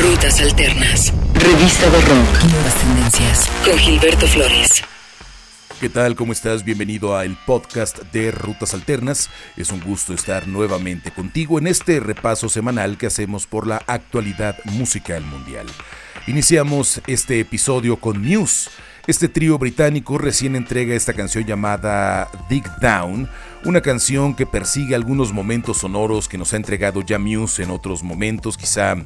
Rutas Alternas. Revista de Rock. Nuevas tendencias. Con Gilberto Flores. ¿Qué tal? ¿Cómo estás? Bienvenido a el podcast de Rutas Alternas. Es un gusto estar nuevamente contigo en este repaso semanal que hacemos por la actualidad musical mundial. Iniciamos este episodio con Muse. Este trío británico recién entrega esta canción llamada Dig Down, una canción que persigue algunos momentos sonoros que nos ha entregado ya Muse en otros momentos, quizá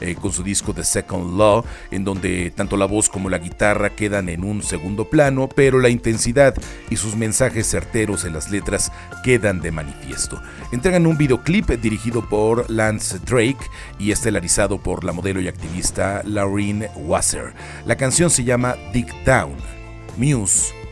eh, con su disco The Second Law, en donde tanto la voz como la guitarra quedan en un segundo plano, pero la intensidad y sus mensajes certeros en las letras quedan de manifiesto. Entregan un videoclip dirigido por Lance Drake y estelarizado por la modelo y activista Laureen Wasser. La canción se llama Dig Down. Muse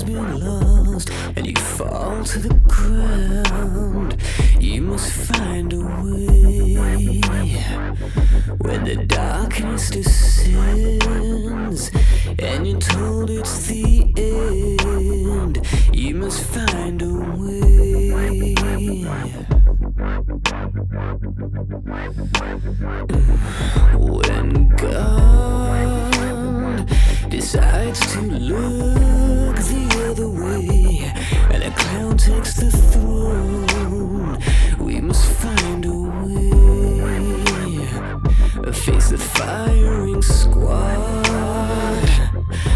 Has been lost and you fall to the ground, you must find a way. When the darkness descends and you're told it's the end, you must find a way. When God decides to the way and a clown takes the throne, we must find a way. Face the firing squad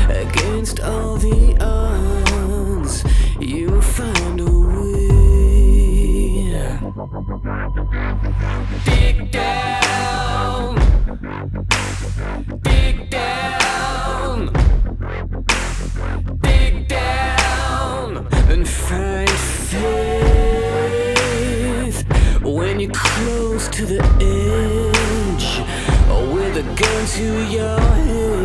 against all the odds. You will find a way. Dig down. Dig down. To your head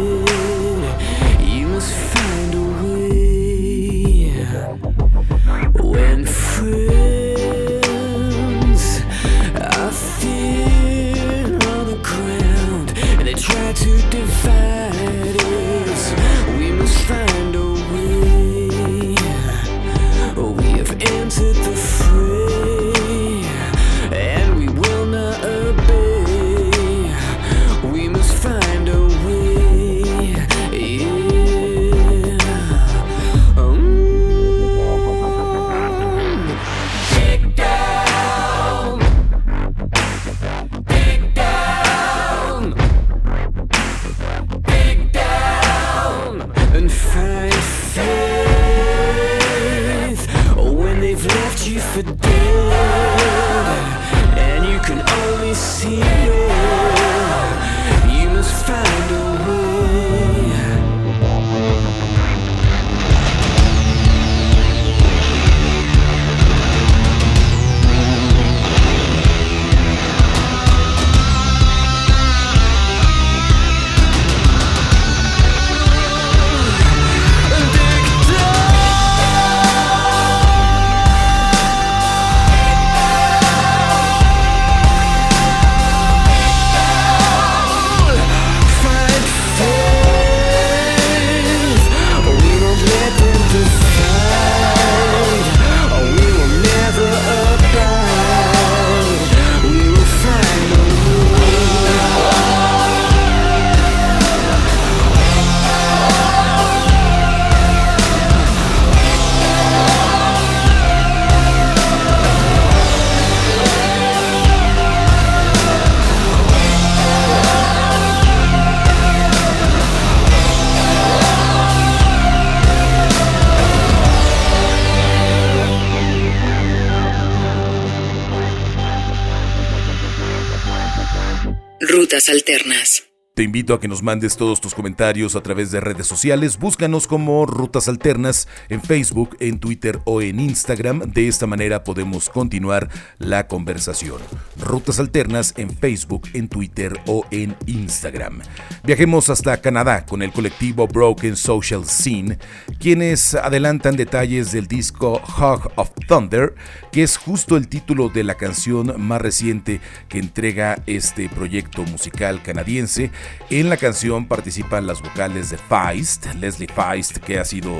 Te invito a que nos mandes todos tus comentarios a través de redes sociales. Búscanos como Rutas Alternas en Facebook, en Twitter o en Instagram. De esta manera podemos continuar la conversación. Rutas Alternas en Facebook, en Twitter o en Instagram. Viajemos hasta Canadá con el colectivo Broken Social Scene, quienes adelantan detalles del disco Hog of Thunder, que es justo el título de la canción más reciente que entrega este proyecto musical canadiense en la canción participan las vocales de Feist, Leslie Feist, que ha sido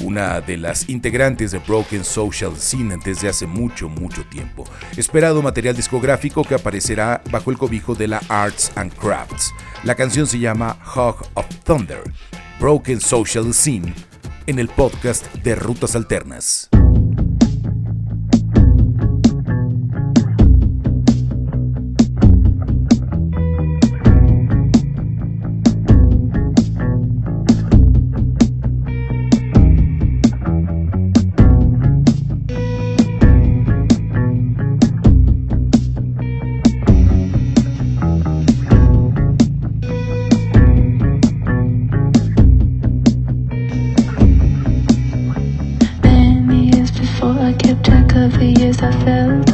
una de las integrantes de Broken Social Scene desde hace mucho, mucho tiempo. Esperado material discográfico que aparecerá bajo el cobijo de la Arts and Crafts. La canción se llama Hog of Thunder, Broken Social Scene, en el podcast de Rutas Alternas. as I felt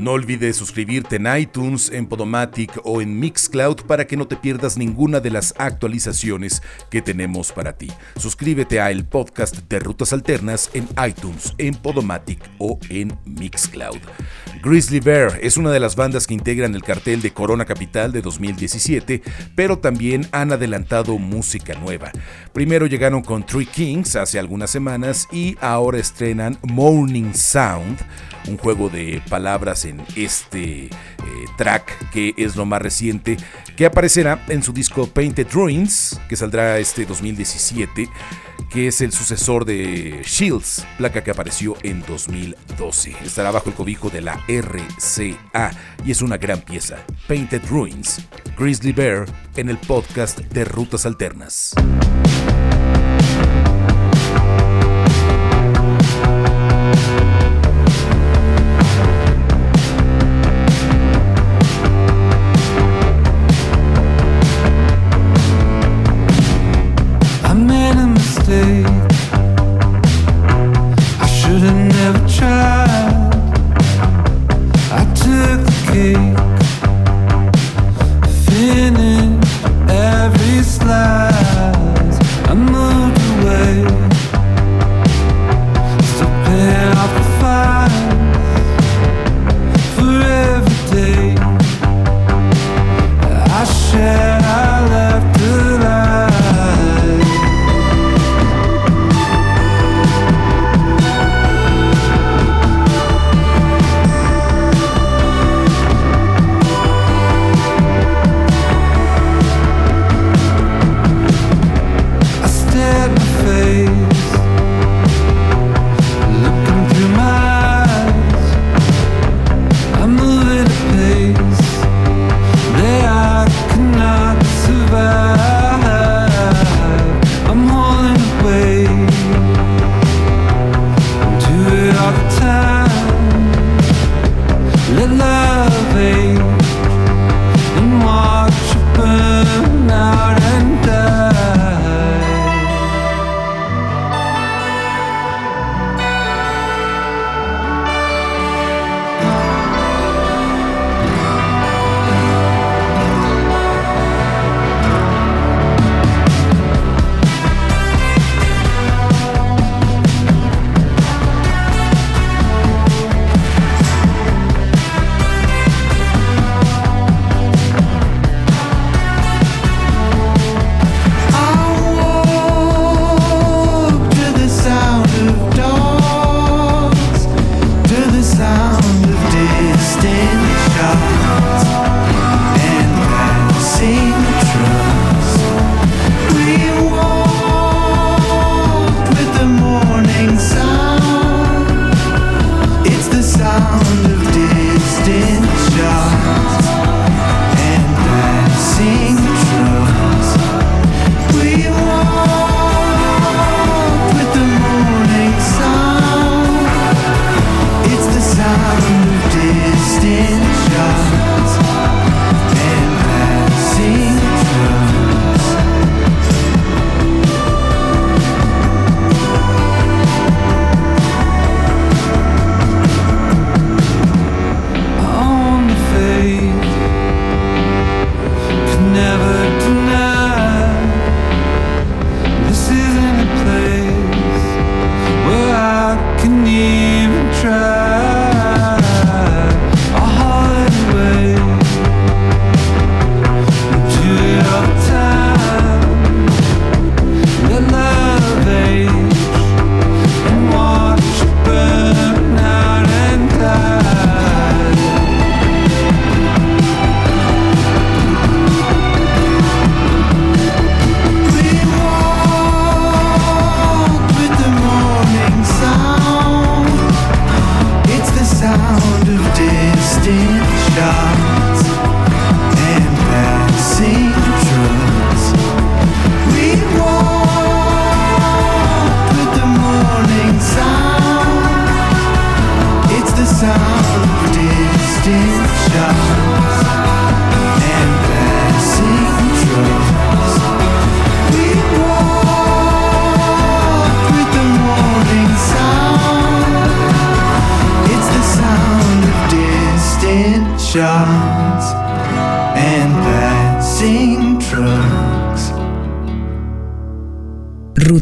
No olvides suscribirte en iTunes, en Podomatic o en Mixcloud para que no te pierdas ninguna de las actualizaciones que tenemos para ti. Suscríbete a el podcast de Rutas Alternas en iTunes, en Podomatic o en Mixcloud. Grizzly Bear es una de las bandas que integran el cartel de Corona Capital de 2017, pero también han adelantado música nueva. Primero llegaron con Three Kings hace algunas semanas y ahora estrenan Morning Sound, un juego de palabras en este eh, track que es lo más reciente, que aparecerá en su disco Painted Ruins, que saldrá este 2017 que es el sucesor de Shields, placa que apareció en 2012. Estará bajo el cobijo de la RCA y es una gran pieza. Painted Ruins, Grizzly Bear en el podcast de Rutas Alternas.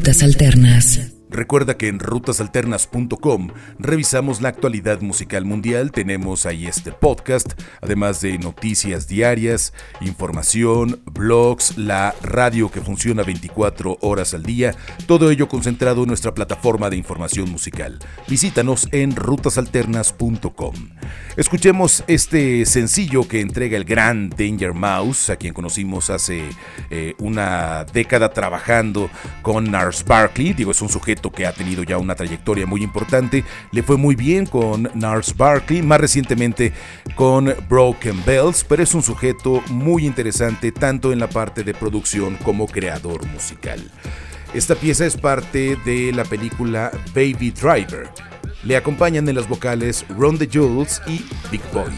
Rutas Alternas. Recuerda que en rutasalternas.com revisamos la actualidad musical mundial, tenemos ahí este podcast, además de noticias diarias, información, blogs, la radio que funciona 24 horas al día, todo ello concentrado en nuestra plataforma de información musical. Visítanos en rutasalternas.com. Escuchemos este sencillo que entrega el gran Danger Mouse, a quien conocimos hace eh, una década trabajando con Nars Barkley, digo, es un sujeto que ha tenido ya una trayectoria muy importante. Le fue muy bien con Nars Barkley, más recientemente con Broken Bells, pero es un sujeto muy interesante tanto en la parte de producción como creador musical. Esta pieza es parte de la película Baby Driver. Le acompañan en las vocales Ron the Jules y Big Boy.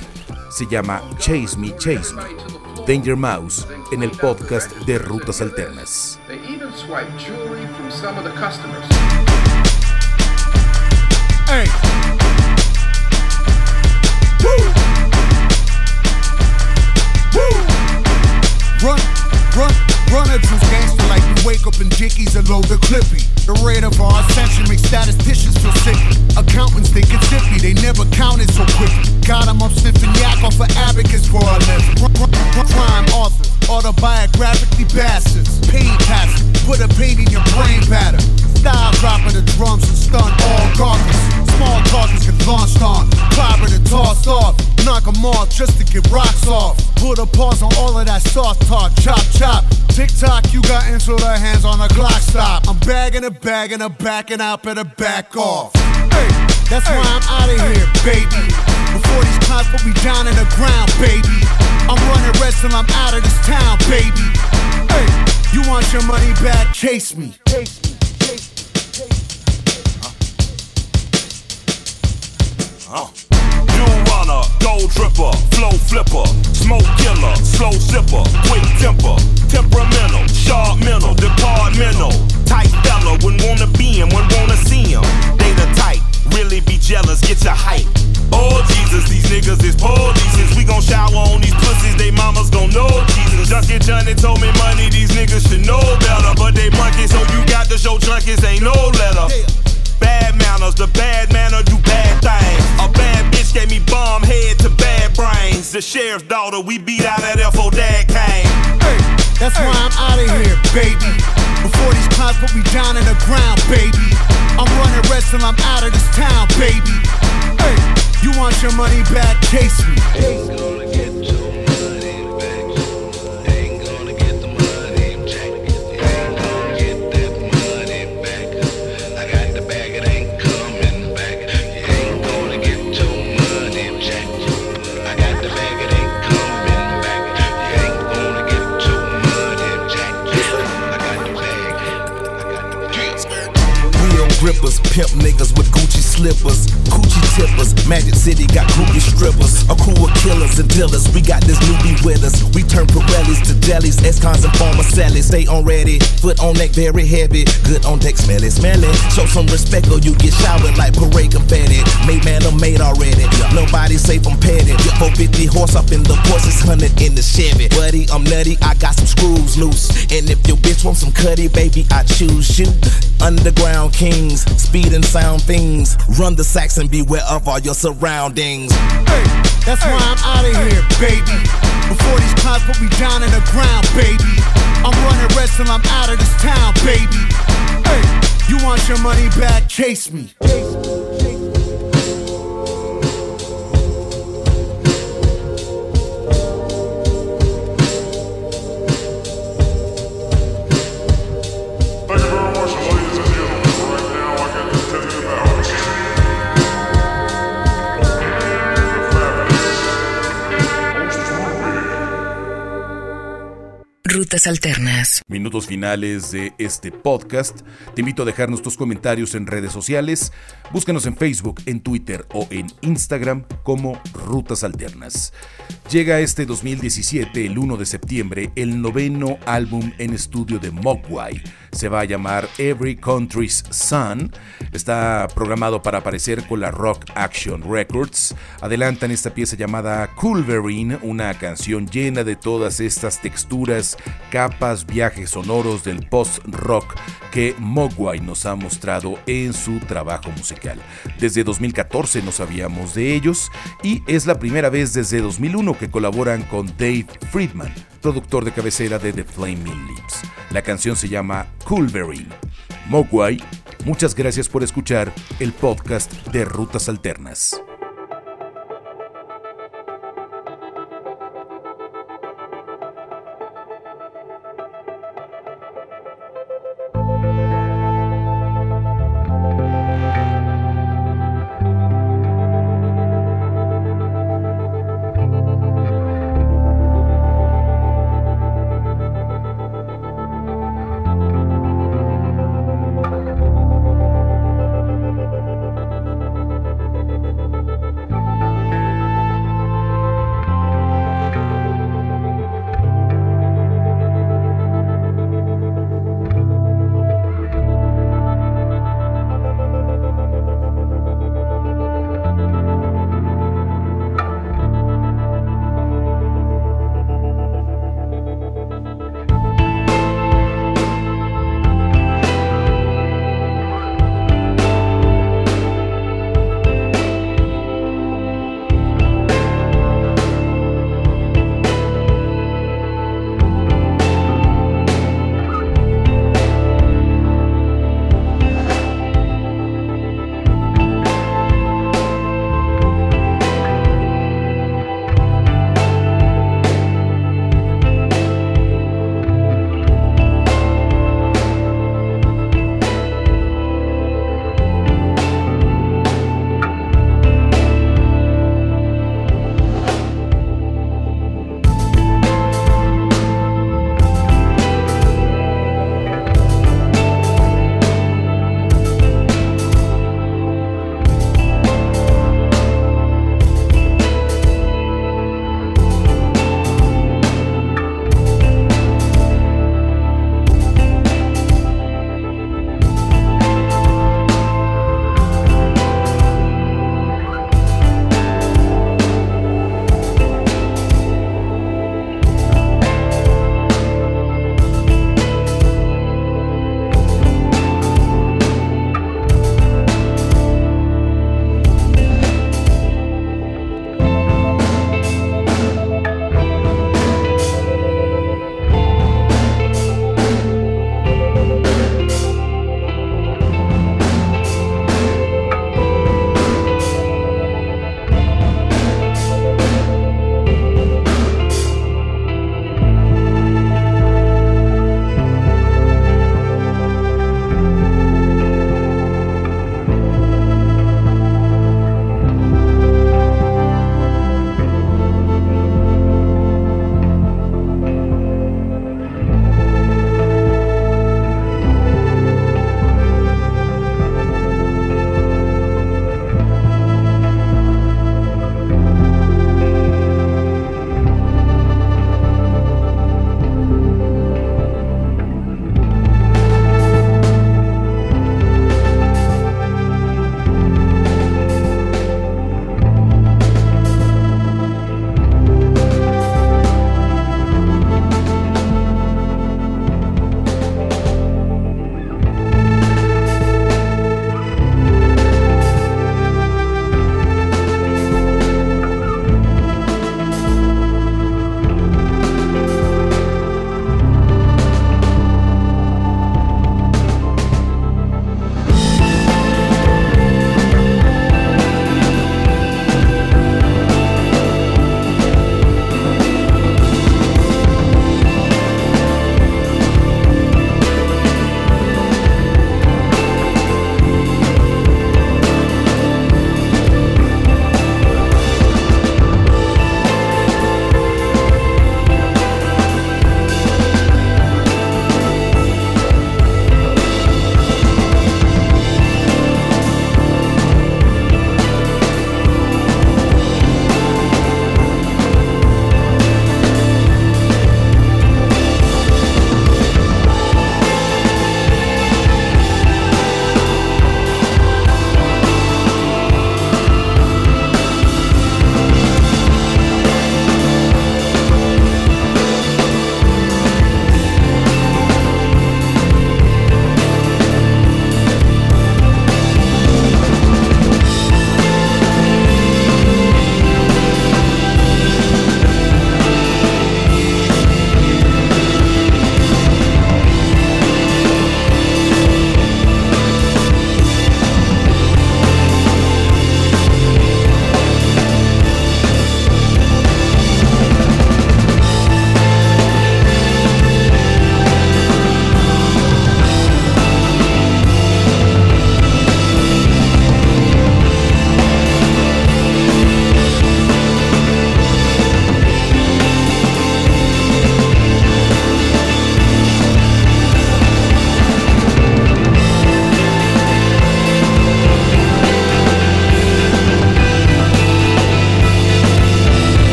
Se llama Chase Me, Chase Me. Danger Mouse en el podcast de Rutas Alternas. They even swipe jewelry from some of the customers. Hey. Woo. Woo. Run, run, run a juice gangster like we wake up in Dickies and load the clippy. The rate of our ascension makes statisticians feel sick. Accountants think it's zippy, they never counted so quick. Got 'em up sniffing yak off of abacus for a on a Glock stop. I'm bagging a bag and I'm backing out, better back off. Hey, that's why I'm out of here, baby. Before these cops put me down in the ground, baby. I'm running red till I'm out of this town, baby. Hey, you want your money back? Chase me. Chase me. You runner, gold dripper, flow flipper, smoke killer, slow zipper, quick temper, temperamental, sharp mental, departmental. Tight fella, wouldn't wanna be him, wouldn't wanna see him. They the type, really be jealous, get your hype. Oh Jesus, these niggas is police. Since we gon' shower on these pussies, they mamas gon' know Jesus. Junkie Johnny told me money, these niggas should know better. But they monkey, so you got to show junkies ain't no The sheriff's daughter, we beat out that FO Dad came. Hey, that's why I'm out of here, baby. Before these cops put me down in the ground, baby. I'm running red till I'm out of this town, baby. Hey, you want your money back? Chase me. Tippers. Magic City got groupie strippers, a crew of killers and dealers. We got this newbie with us. We turn Pirellis to delis. ex-cons and former sellies. Stay on ready, foot on neck very heavy. Good on deck, smelly, smelly. Show some respect or you get showered like parade confetti. Made man, I'm made already. Nobody safe, I'm petty. 450 horse up in the Porsche, 100 in the Chevy. Buddy, I'm nutty, I got some screws loose. And if your bitch wants some cutty, baby, I choose you. Underground kings, speed and sound things. Run the sacks and beware of all your surroundings. Hey, that's why I'm out of here, baby. Before these cops put me down in the ground, baby. I'm running red till I'm out of this town, baby. Hey, you want your money back? Chase me. Thank you Alternas. Minutos finales de este podcast. Te invito a dejarnos tus comentarios en redes sociales. Búscanos en Facebook, en Twitter o en Instagram como Rutas Alternas. Llega este 2017, el 1 de septiembre, el noveno álbum en estudio de Mogwai. Se va a llamar Every Country's Son. Está programado para aparecer con la Rock Action Records. Adelantan esta pieza llamada Culverine, una canción llena de todas estas texturas capas viajes sonoros del post-rock que Mogwai nos ha mostrado en su trabajo musical. Desde 2014 no sabíamos de ellos y es la primera vez desde 2001 que colaboran con Dave Friedman, productor de cabecera de The Flaming Lips. La canción se llama Coolberry. Mogwai, muchas gracias por escuchar el podcast de Rutas Alternas.